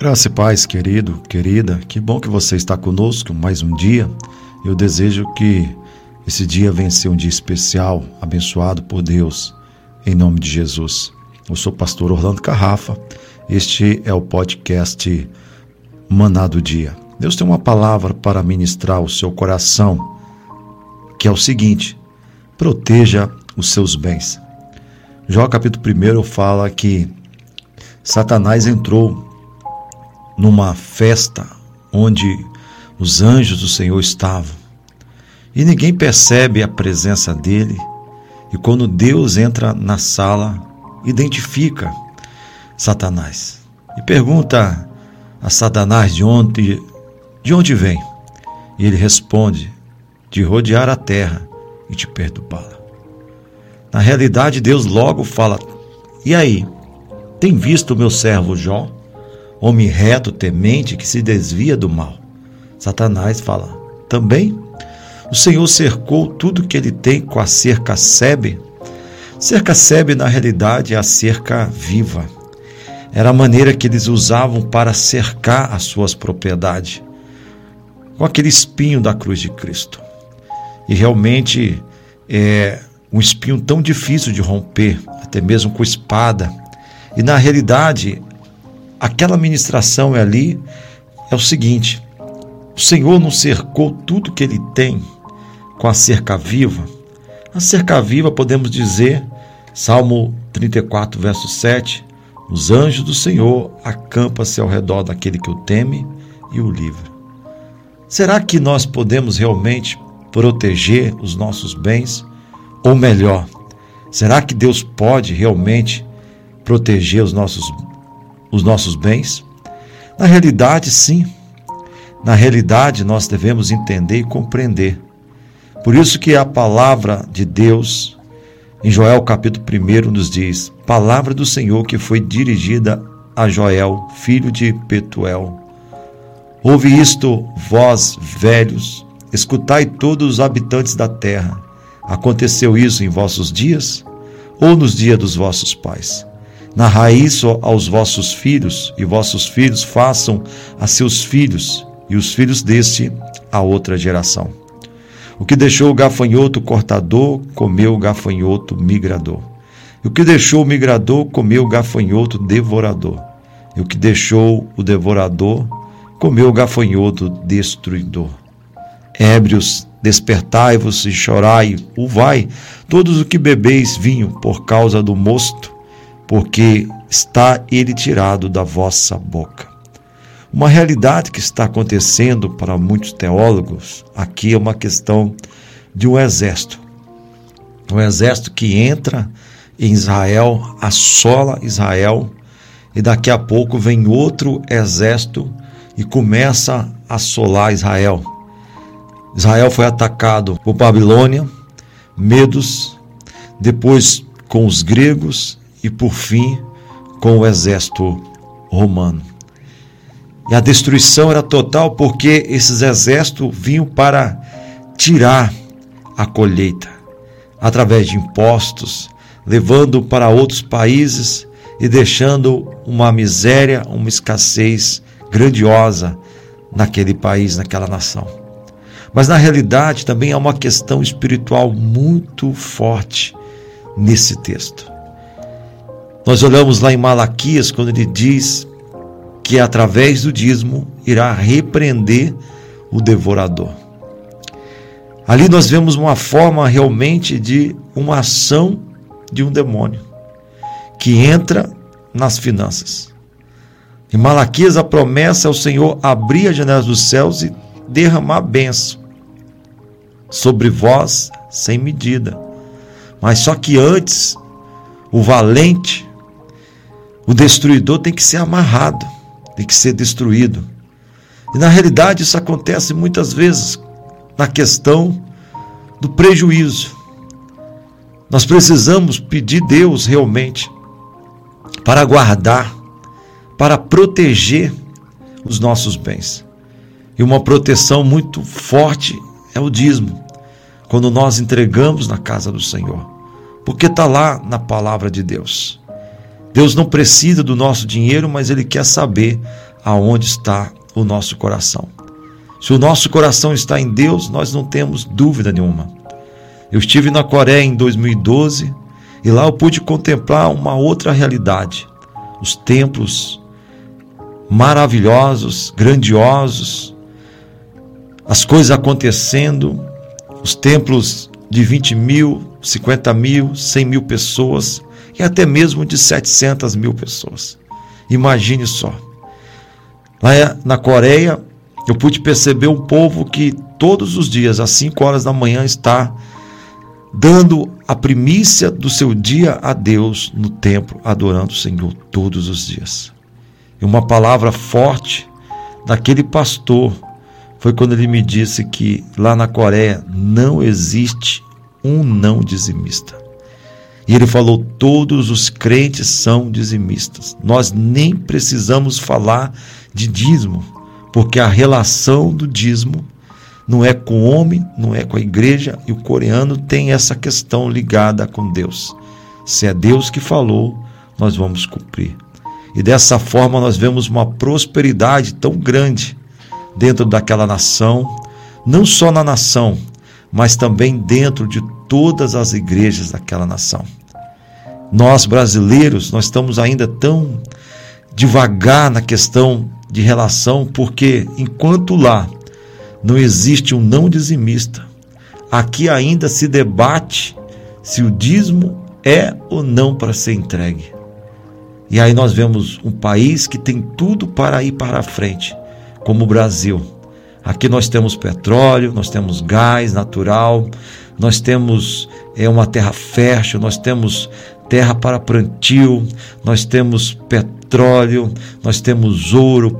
Graça e paz, querido, querida, que bom que você está conosco mais um dia. Eu desejo que esse dia venha ser um dia especial, abençoado por Deus, em nome de Jesus. Eu sou o pastor Orlando Carrafa, este é o podcast Maná do Dia. Deus tem uma palavra para ministrar o seu coração, que é o seguinte: proteja os seus bens. Jó capítulo 1 fala que Satanás entrou numa festa onde os anjos do Senhor estavam. E ninguém percebe a presença dele. E quando Deus entra na sala, identifica Satanás e pergunta a Satanás de onde de onde vem. E ele responde: de rodear a terra e te perturbá-la. Na realidade, Deus logo fala: E aí? Tem visto o meu servo Jó? Homem reto, temente, que se desvia do mal. Satanás fala: também o Senhor cercou tudo que ele tem com a cerca sebe. Cerca sebe, na realidade, é a cerca viva. Era a maneira que eles usavam para cercar as suas propriedades, com aquele espinho da cruz de Cristo. E realmente é um espinho tão difícil de romper, até mesmo com espada. E na realidade, aquela ministração é ali é o seguinte: o Senhor não cercou tudo que ele tem com a cerca viva. A cerca viva, podemos dizer, Salmo 34, verso 7, os anjos do Senhor acampam-se ao redor daquele que o teme e o livra. Será que nós podemos realmente proteger os nossos bens? Ou melhor, será que Deus pode realmente proteger os nossos os nossos bens? Na realidade, sim. Na realidade, nós devemos entender e compreender. Por isso que a palavra de Deus, em Joel capítulo 1, nos diz: Palavra do Senhor que foi dirigida a Joel, filho de Petuel. Ouve isto, vós velhos, escutai todos os habitantes da terra. Aconteceu isso em vossos dias ou nos dias dos vossos pais? Narrai isso aos vossos filhos, e vossos filhos façam a seus filhos, e os filhos deste a outra geração. O que deixou o gafanhoto cortador, comeu o gafanhoto migrador. E o que deixou o migrador, comeu o gafanhoto devorador. E o que deixou o devorador, comeu o gafanhoto destruidor. Ébrios, despertai-vos e chorai, o vai, todos os que bebeis vinho por causa do mosto, porque está ele tirado da vossa boca. Uma realidade que está acontecendo para muitos teólogos aqui é uma questão de um exército. Um exército que entra em Israel, assola Israel, e daqui a pouco vem outro exército e começa a assolar Israel. Israel foi atacado por Babilônia, Medos, depois com os gregos e, por fim, com o exército romano. E a destruição era total porque esses exércitos vinham para tirar a colheita através de impostos, levando para outros países e deixando uma miséria, uma escassez grandiosa naquele país, naquela nação. Mas na realidade também há uma questão espiritual muito forte nesse texto. Nós olhamos lá em Malaquias, quando ele diz que através do dízimo irá repreender o devorador. Ali nós vemos uma forma realmente de uma ação de um demônio que entra nas finanças. Em Malaquias, a promessa é o Senhor abrir as janelas dos céus e derramar bênção sobre vós sem medida. Mas só que antes, o valente o destruidor tem que ser amarrado, tem que ser destruído. E na realidade isso acontece muitas vezes na questão do prejuízo. Nós precisamos pedir Deus realmente para guardar, para proteger os nossos bens. E uma proteção muito forte é o dízimo, quando nós entregamos na casa do Senhor, porque está lá na palavra de Deus. Deus não precisa do nosso dinheiro, mas Ele quer saber aonde está o nosso coração. Se o nosso coração está em Deus, nós não temos dúvida nenhuma. Eu estive na Coreia em 2012 e lá eu pude contemplar uma outra realidade. Os templos maravilhosos, grandiosos, as coisas acontecendo, os templos de 20 mil, 50 mil, 100 mil pessoas e até mesmo de 700 mil pessoas. Imagine só. Lá na Coreia, eu pude perceber um povo que todos os dias, às 5 horas da manhã, está dando a primícia do seu dia a Deus no templo, adorando o Senhor todos os dias. E uma palavra forte daquele pastor foi quando ele me disse que lá na Coreia não existe um não dizimista. E ele falou: todos os crentes são dizimistas. Nós nem precisamos falar de dízimo, porque a relação do dízimo não é com o homem, não é com a igreja, e o coreano tem essa questão ligada com Deus. Se é Deus que falou, nós vamos cumprir. E dessa forma nós vemos uma prosperidade tão grande dentro daquela nação, não só na nação, mas também dentro de todas as igrejas daquela nação. Nós brasileiros, nós estamos ainda tão devagar na questão de relação, porque enquanto lá não existe um não dizimista. Aqui ainda se debate se o dízimo é ou não para ser entregue. E aí nós vemos um país que tem tudo para ir para a frente, como o Brasil. Aqui nós temos petróleo, nós temos gás natural, nós temos é uma terra fértil, nós temos terra para plantio, nós temos petróleo, nós temos ouro,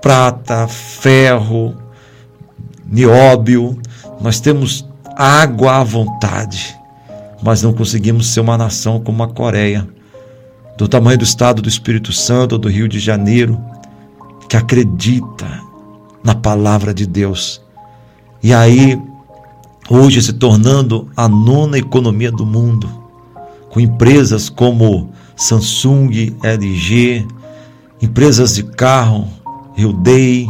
prata, ferro, nióbio, nós temos água à vontade, mas não conseguimos ser uma nação como a Coreia, do tamanho do estado do Espírito Santo, do Rio de Janeiro, que acredita na palavra de Deus. E aí, hoje se tornando a nona economia do mundo, com empresas como Samsung, LG, empresas de carro, Hyundai,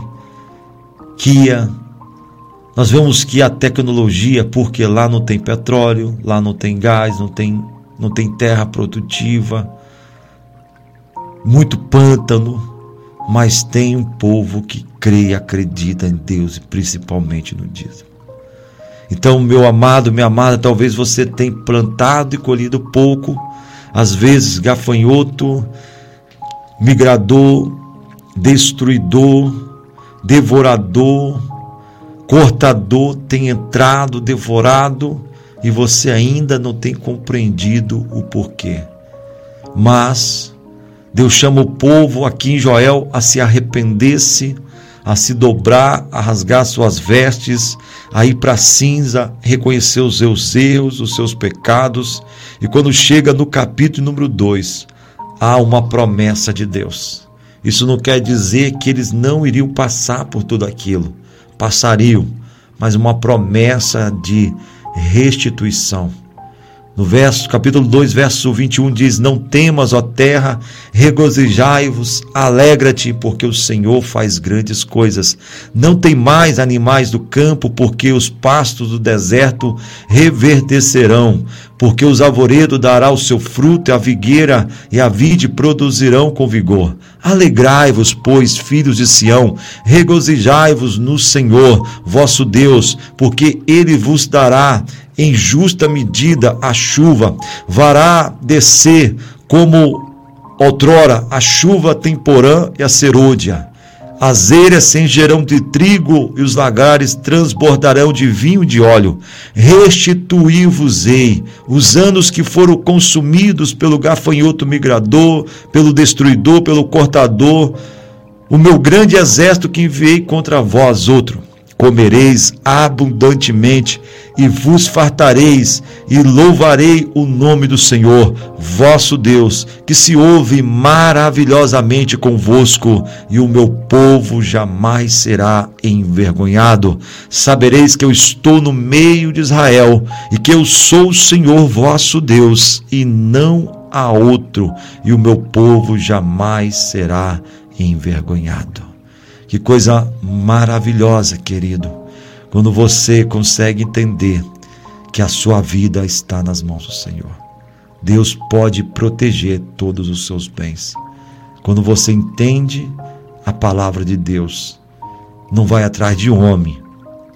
Kia, nós vemos que a tecnologia, porque lá não tem petróleo, lá não tem gás, não tem, não tem terra produtiva, muito pântano, mas tem um povo que crê e acredita em Deus e principalmente no dízimo. Então, meu amado, minha amada, talvez você tenha plantado e colhido pouco, às vezes gafanhoto, migrador, destruidor, devorador, cortador tem entrado, devorado e você ainda não tem compreendido o porquê. Mas Deus chama o povo aqui em Joel a se arrepender-se, a se dobrar, a rasgar suas vestes, a ir para cinza, reconhecer os seus erros, os seus pecados. E quando chega no capítulo número 2, há uma promessa de Deus. Isso não quer dizer que eles não iriam passar por tudo aquilo passariam, mas uma promessa de restituição. No verso, capítulo 2, verso 21 diz: Não temas, ó terra, regozijai-vos, alegra-te, porque o Senhor faz grandes coisas. Não tem mais animais do campo, porque os pastos do deserto reverdecerão, porque os arvoredos dará o seu fruto, e a vigueira e a vide produzirão com vigor. Alegrai-vos, pois, filhos de Sião, regozijai-vos no Senhor, vosso Deus, porque ele vos dará em justa medida a chuva, vará descer como outrora a chuva temporã e a serôdia. As eiras se engerão de trigo e os lagares transbordarão de vinho e de óleo. Restituí-vos-ei os anos que foram consumidos pelo gafanhoto migrador, pelo destruidor, pelo cortador, o meu grande exército que enviei contra vós, outro comereis abundantemente e vos fartareis, e louvarei o nome do Senhor, vosso Deus, que se ouve maravilhosamente convosco, e o meu povo jamais será envergonhado. Sabereis que eu estou no meio de Israel, e que eu sou o Senhor vosso Deus, e não há outro, e o meu povo jamais será envergonhado. Que coisa maravilhosa, querido, quando você consegue entender que a sua vida está nas mãos do Senhor. Deus pode proteger todos os seus bens. Quando você entende a palavra de Deus, não vai atrás de homem,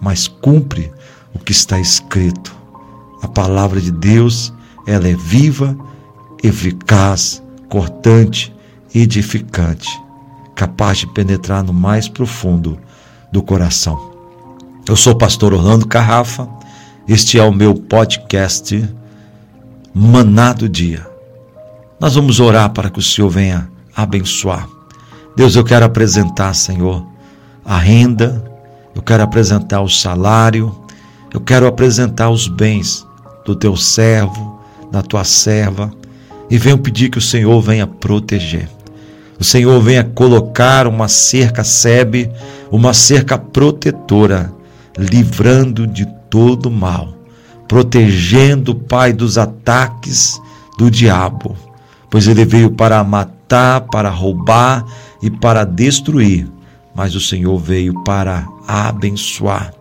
mas cumpre o que está escrito. A palavra de Deus, ela é viva, eficaz, cortante, edificante, capaz de penetrar no mais profundo do coração. Eu sou o pastor Orlando Carrafa. Este é o meu podcast Maná do Dia. Nós vamos orar para que o Senhor venha abençoar. Deus, eu quero apresentar, Senhor, a renda, eu quero apresentar o salário, eu quero apresentar os bens do teu servo, da tua serva, e venho pedir que o Senhor venha proteger. O Senhor venha colocar uma cerca sebe, uma cerca protetora, livrando de todo mal, protegendo o Pai dos ataques do diabo, pois ele veio para matar, para roubar e para destruir, mas o Senhor veio para abençoar.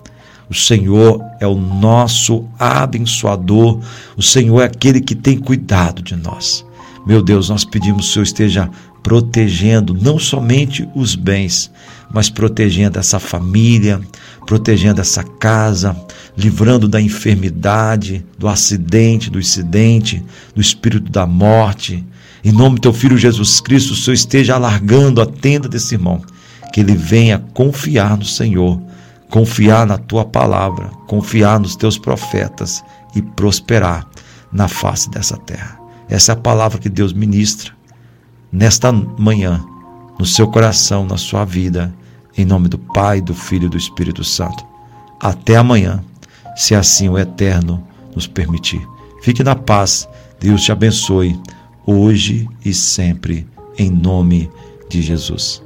O Senhor é o nosso abençoador, o Senhor é aquele que tem cuidado de nós. Meu Deus, nós pedimos que o Senhor esteja protegendo não somente os bens, mas protegendo essa família, protegendo essa casa, livrando da enfermidade, do acidente, do incidente, do espírito da morte. Em nome do teu filho Jesus Cristo, o Senhor esteja alargando a tenda desse irmão, que ele venha confiar no Senhor, confiar na tua palavra, confiar nos teus profetas e prosperar na face dessa terra. Essa é a palavra que Deus ministra nesta manhã, no seu coração, na sua vida, em nome do Pai, do Filho e do Espírito Santo. Até amanhã, se assim o Eterno nos permitir. Fique na paz, Deus te abençoe, hoje e sempre, em nome de Jesus.